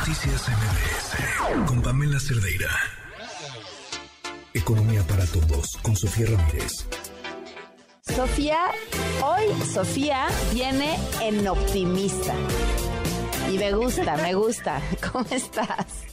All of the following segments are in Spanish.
Noticias MBS con Pamela Cerdeira. Economía para todos con Sofía Ramírez. Sofía, hoy Sofía viene en optimista. Y me gusta, me gusta. ¿Cómo estás?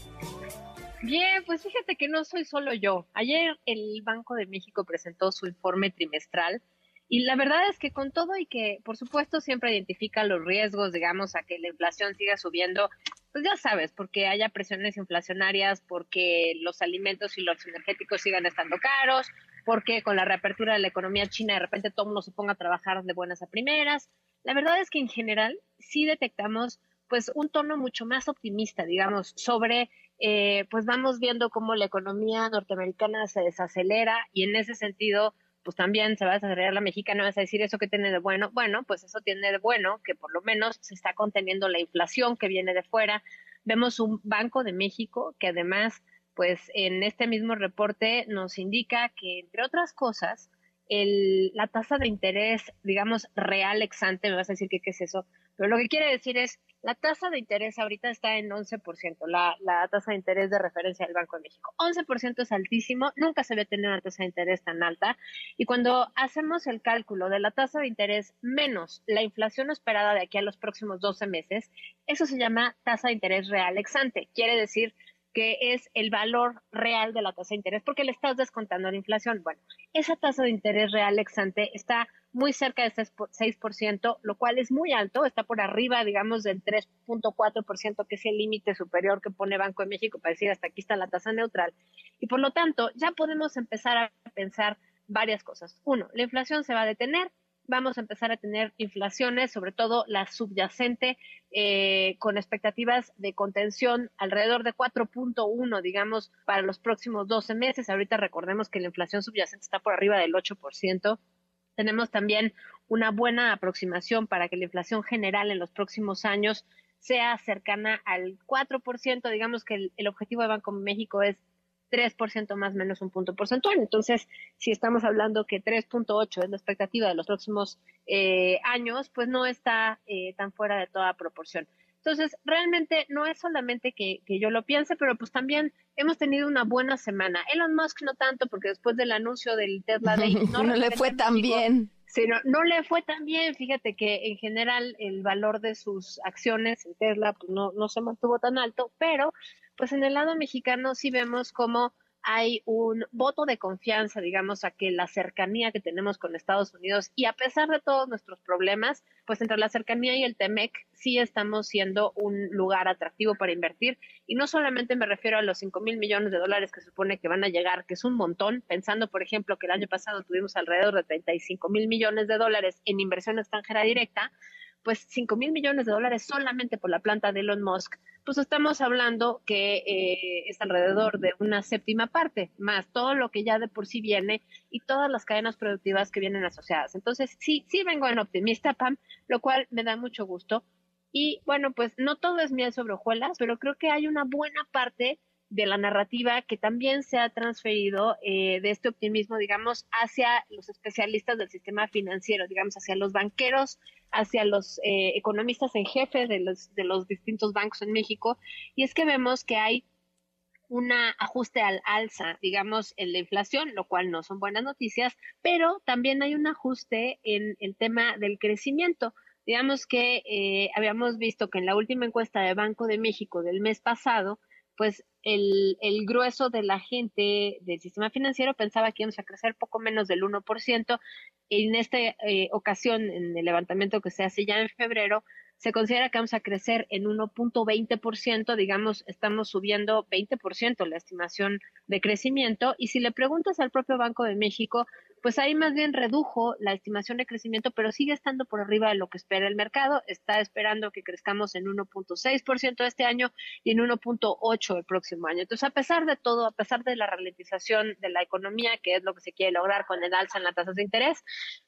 Bien, pues fíjate que no soy solo yo. Ayer el Banco de México presentó su informe trimestral y la verdad es que con todo y que, por supuesto, siempre identifica los riesgos, digamos, a que la inflación siga subiendo, pues ya sabes, porque haya presiones inflacionarias, porque los alimentos y los energéticos sigan estando caros, porque con la reapertura de la economía china de repente todo mundo se ponga a trabajar de buenas a primeras. La verdad es que en general sí detectamos pues un tono mucho más optimista, digamos, sobre, eh, pues vamos viendo cómo la economía norteamericana se desacelera y en ese sentido pues también se va a desarrollar la mexicana, vas a decir eso que tiene de bueno. Bueno, pues eso tiene de bueno que por lo menos se está conteniendo la inflación que viene de fuera. Vemos un Banco de México que además, pues en este mismo reporte nos indica que, entre otras cosas, el, la tasa de interés, digamos, real exante, me vas a decir que qué es eso, pero lo que quiere decir es la tasa de interés ahorita está en 11%, la, la tasa de interés de referencia del Banco de México. 11% es altísimo, nunca se ve tener una tasa de interés tan alta. Y cuando hacemos el cálculo de la tasa de interés menos la inflación esperada de aquí a los próximos 12 meses, eso se llama tasa de interés real exante. Quiere decir que es el valor real de la tasa de interés, porque le estás descontando la inflación. Bueno, esa tasa de interés real exante está muy cerca de ese 6%, lo cual es muy alto, está por arriba, digamos, del 3.4%, que es el límite superior que pone Banco de México para decir hasta aquí está la tasa neutral. Y por lo tanto, ya podemos empezar a pensar varias cosas. Uno, la inflación se va a detener, vamos a empezar a tener inflaciones, sobre todo la subyacente, eh, con expectativas de contención alrededor de 4.1, digamos, para los próximos 12 meses. Ahorita recordemos que la inflación subyacente está por arriba del 8%. Tenemos también una buena aproximación para que la inflación general en los próximos años sea cercana al 4%. Digamos que el, objetivo de Banco México es 3% más menos un punto porcentual. Entonces, si estamos hablando que 3.8 es la expectativa de los próximos eh, años, pues no está eh, tan fuera de toda proporción. Entonces, realmente no es solamente que, que, yo lo piense, pero pues también hemos tenido una buena semana. Elon Musk no tanto, porque después del anuncio del Tesla Day no, no le fue tan bien. Sino, no le fue tan bien. Fíjate que en general el valor de sus acciones en Tesla pues, no, no se mantuvo tan alto, pero pues en el lado mexicano sí vemos como hay un voto de confianza, digamos, a que la cercanía que tenemos con Estados Unidos y a pesar de todos nuestros problemas, pues entre la cercanía y el TEMEC sí estamos siendo un lugar atractivo para invertir. Y no solamente me refiero a los 5 mil millones de dólares que supone que van a llegar, que es un montón, pensando, por ejemplo, que el año pasado tuvimos alrededor de 35 mil millones de dólares en inversión extranjera directa, pues 5 mil millones de dólares solamente por la planta de Elon Musk, pues estamos hablando que eh, es alrededor de una séptima parte, más todo lo que ya de por sí viene y todas las cadenas productivas que vienen asociadas. Entonces, sí, sí vengo en optimista, Pam, lo cual me da mucho gusto. Y bueno, pues no todo es miel sobre hojuelas, pero creo que hay una buena parte de la narrativa que también se ha transferido eh, de este optimismo, digamos, hacia los especialistas del sistema financiero, digamos, hacia los banqueros, hacia los eh, economistas en jefe de los, de los distintos bancos en México. Y es que vemos que hay un ajuste al alza, digamos, en la inflación, lo cual no son buenas noticias, pero también hay un ajuste en el tema del crecimiento. Digamos que eh, habíamos visto que en la última encuesta de Banco de México del mes pasado, pues el, el, grueso de la gente del sistema financiero pensaba que íbamos a crecer poco menos del 1%. En esta eh, ocasión, en el levantamiento que se hace ya en febrero, se considera que vamos a crecer en 1.20%, digamos, estamos subiendo 20% la estimación de crecimiento. Y si le preguntas al propio Banco de México, pues ahí más bien redujo la estimación de crecimiento, pero sigue estando por arriba de lo que espera el mercado. Está esperando que crezcamos en 1.6% este año y en 1.8% el próximo año. Entonces, a pesar de todo, a pesar de la ralentización de la economía, que es lo que se quiere lograr con el alza en las tasas de interés,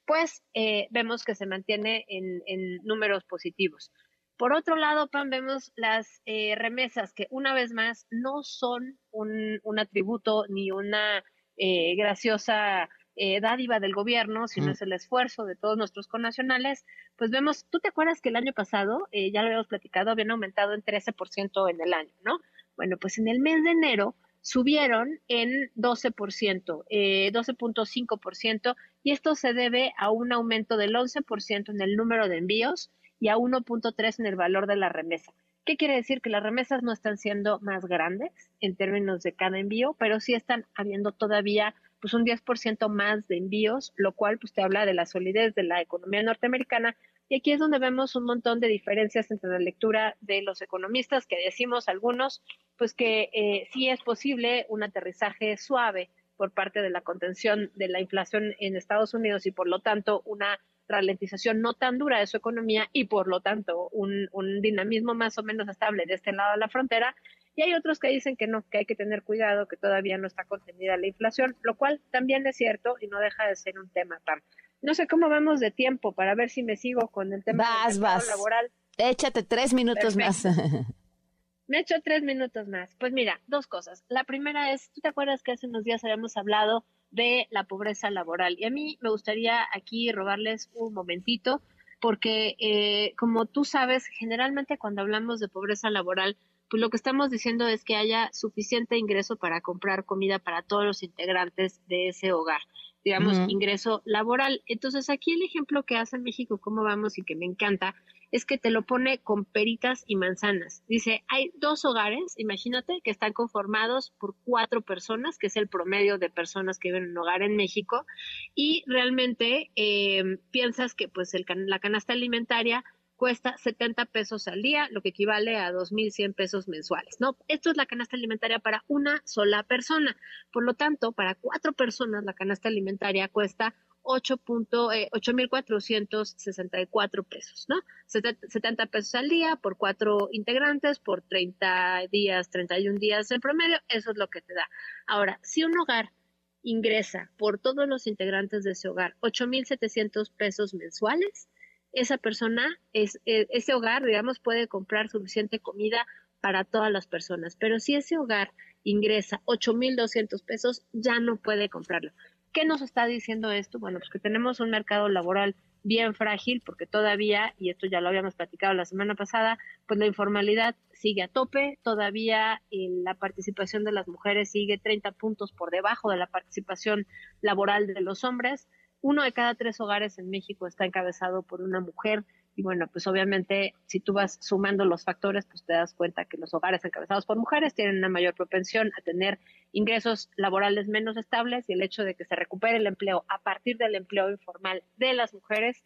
pues eh, vemos que se mantiene en, en, números positivos. Por otro lado, Pam, vemos las eh, remesas que una vez más no son un, atributo ni una eh, graciosa eh, dádiva del gobierno, sino mm. es el esfuerzo de todos nuestros connacionales, pues vemos, tú te acuerdas que el año pasado, eh, ya lo habíamos platicado, habían aumentado en 13% en el año, ¿no? Bueno, pues en el mes de enero subieron en 12%, eh, 12.5%, y esto se debe a un aumento del 11% en el número de envíos y a 1.3 en el valor de la remesa. ¿Qué quiere decir? Que las remesas no están siendo más grandes en términos de cada envío, pero sí están habiendo todavía pues un 10% más de envíos, lo cual pues te habla de la solidez de la economía norteamericana. Y aquí es donde vemos un montón de diferencias entre la lectura de los economistas, que decimos algunos, pues que eh, sí es posible un aterrizaje suave por parte de la contención de la inflación en Estados Unidos y por lo tanto una ralentización no tan dura de su economía y por lo tanto un, un dinamismo más o menos estable de este lado de la frontera. Y hay otros que dicen que no, que hay que tener cuidado, que todavía no está contenida la inflación, lo cual también es cierto y no deja de ser un tema tan. No sé cómo vamos de tiempo para ver si me sigo con el tema vas, vas. laboral. Échate tres minutos más. Me echo tres minutos más. Pues mira, dos cosas. La primera es, ¿tú te acuerdas que hace unos días habíamos hablado de la pobreza laboral. Y a mí me gustaría aquí robarles un momentito, porque eh, como tú sabes, generalmente cuando hablamos de pobreza laboral, pues lo que estamos diciendo es que haya suficiente ingreso para comprar comida para todos los integrantes de ese hogar, digamos, ingreso laboral. Entonces, aquí el ejemplo que hace México, cómo vamos y que me encanta, es que te lo pone con peritas y manzanas. Dice, hay dos hogares, imagínate, que están conformados por cuatro personas, que es el promedio de personas que viven en un hogar en México, y realmente eh, piensas que pues la canasta alimentaria cuesta 70 pesos al día, lo que equivale a 2.100 pesos mensuales, ¿no? Esto es la canasta alimentaria para una sola persona. Por lo tanto, para cuatro personas la canasta alimentaria cuesta 8.464 eh, pesos, ¿no? 70 pesos al día por cuatro integrantes, por 30 días, 31 días en promedio, eso es lo que te da. Ahora, si un hogar ingresa por todos los integrantes de ese hogar 8.700 pesos mensuales, esa persona, es, e, ese hogar, digamos, puede comprar suficiente comida para todas las personas, pero si ese hogar ingresa 8.200 pesos, ya no puede comprarlo. ¿Qué nos está diciendo esto? Bueno, pues que tenemos un mercado laboral bien frágil porque todavía, y esto ya lo habíamos platicado la semana pasada, pues la informalidad sigue a tope, todavía eh, la participación de las mujeres sigue 30 puntos por debajo de la participación laboral de los hombres. Uno de cada tres hogares en México está encabezado por una mujer y bueno, pues obviamente si tú vas sumando los factores, pues te das cuenta que los hogares encabezados por mujeres tienen una mayor propensión a tener ingresos laborales menos estables y el hecho de que se recupere el empleo a partir del empleo informal de las mujeres,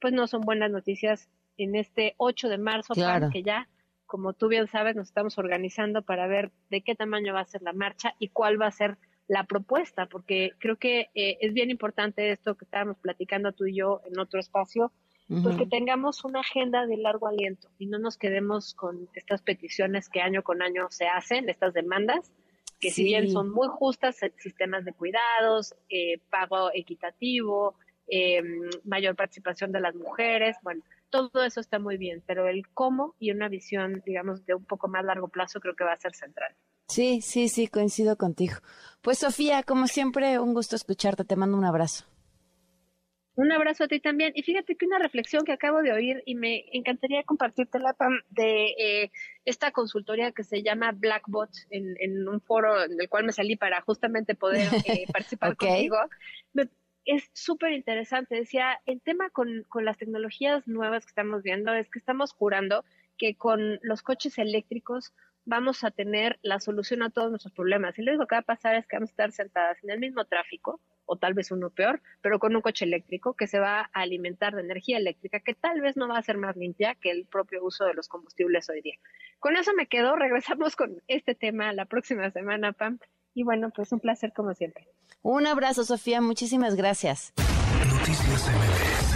pues no son buenas noticias en este 8 de marzo, que ya, como tú bien sabes, nos estamos organizando para ver de qué tamaño va a ser la marcha y cuál va a ser la propuesta, porque creo que eh, es bien importante esto que estábamos platicando tú y yo en otro espacio, pues que tengamos una agenda de largo aliento y no nos quedemos con estas peticiones que año con año se hacen, estas demandas, que si bien son muy justas, eh, sistemas de cuidados, eh, pago equitativo, eh, mayor participación de las mujeres, bueno, todo eso está muy bien, pero el cómo y una visión, digamos, de un poco más largo plazo creo que va a ser central. Sí, sí, sí, coincido contigo. Pues Sofía, como siempre, un gusto escucharte, te mando un abrazo. Un abrazo a ti también. Y fíjate que una reflexión que acabo de oír y me encantaría compartirte la de eh, esta consultoría que se llama Blackbot en, en, un foro en el cual me salí para justamente poder eh, participar contigo. es súper interesante. Decía, el tema con, con las tecnologías nuevas que estamos viendo es que estamos jurando que con los coches eléctricos vamos a tener la solución a todos nuestros problemas. Y lo único que va a pasar es que vamos a estar sentadas en el mismo tráfico, o tal vez uno peor, pero con un coche eléctrico que se va a alimentar de energía eléctrica que tal vez no va a ser más limpia que el propio uso de los combustibles hoy día. Con eso me quedo, regresamos con este tema la próxima semana, Pam. Y bueno, pues un placer como siempre. Un abrazo, Sofía, muchísimas gracias. Noticias MBS